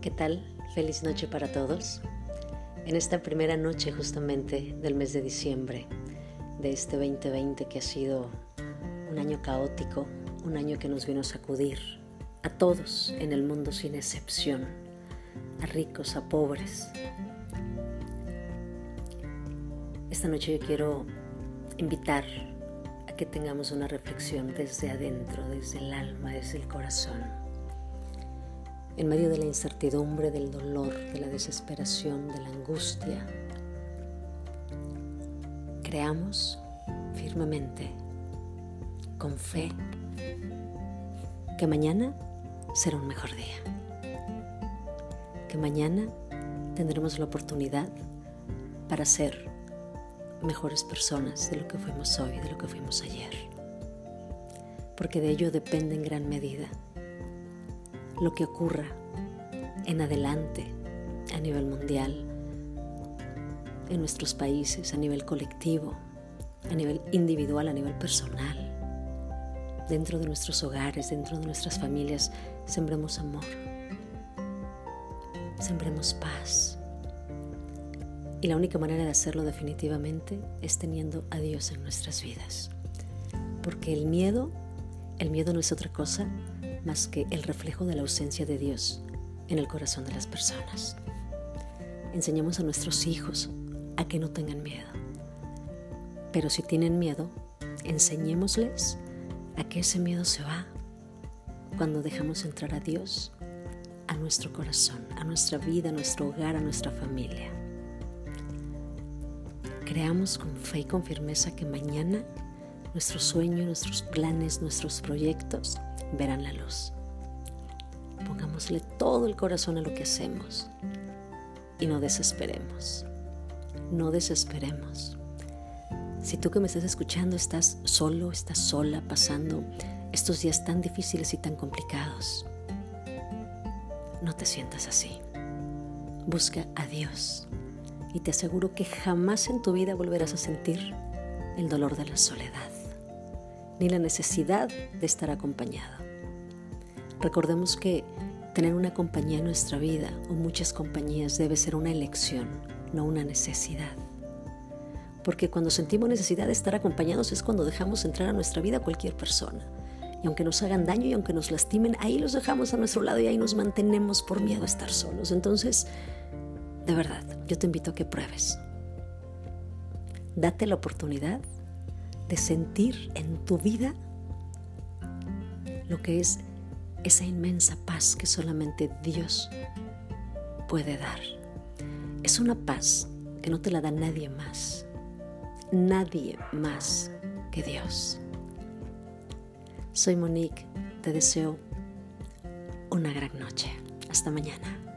¿Qué tal? Feliz noche para todos. En esta primera noche justamente del mes de diciembre de este 2020 que ha sido un año caótico, un año que nos vino a sacudir a todos en el mundo sin excepción, a ricos, a pobres. Esta noche yo quiero invitar a que tengamos una reflexión desde adentro, desde el alma, desde el corazón en medio de la incertidumbre, del dolor, de la desesperación, de la angustia, creamos firmemente, con fe, que mañana será un mejor día, que mañana tendremos la oportunidad para ser mejores personas de lo que fuimos hoy, de lo que fuimos ayer, porque de ello depende en gran medida lo que ocurra en adelante a nivel mundial, en nuestros países, a nivel colectivo, a nivel individual, a nivel personal, dentro de nuestros hogares, dentro de nuestras familias, sembremos amor, sembremos paz. Y la única manera de hacerlo definitivamente es teniendo a Dios en nuestras vidas. Porque el miedo, el miedo no es otra cosa más que el reflejo de la ausencia de Dios en el corazón de las personas. Enseñamos a nuestros hijos a que no tengan miedo. Pero si tienen miedo, enseñémosles a que ese miedo se va cuando dejamos entrar a Dios a nuestro corazón, a nuestra vida, a nuestro hogar, a nuestra familia. Creamos con fe y con firmeza que mañana nuestros sueños, nuestros planes, nuestros proyectos verán la luz. Pongámosle todo el corazón a lo que hacemos y no desesperemos. No desesperemos. Si tú que me estás escuchando estás solo, estás sola, pasando estos días tan difíciles y tan complicados, no te sientas así. Busca a Dios y te aseguro que jamás en tu vida volverás a sentir el dolor de la soledad ni la necesidad de estar acompañado. Recordemos que tener una compañía en nuestra vida o muchas compañías debe ser una elección, no una necesidad. Porque cuando sentimos necesidad de estar acompañados es cuando dejamos entrar a nuestra vida a cualquier persona. Y aunque nos hagan daño y aunque nos lastimen, ahí los dejamos a nuestro lado y ahí nos mantenemos por miedo a estar solos. Entonces, de verdad, yo te invito a que pruebes. Date la oportunidad de sentir en tu vida lo que es esa inmensa paz que solamente Dios puede dar. Es una paz que no te la da nadie más, nadie más que Dios. Soy Monique, te deseo una gran noche. Hasta mañana.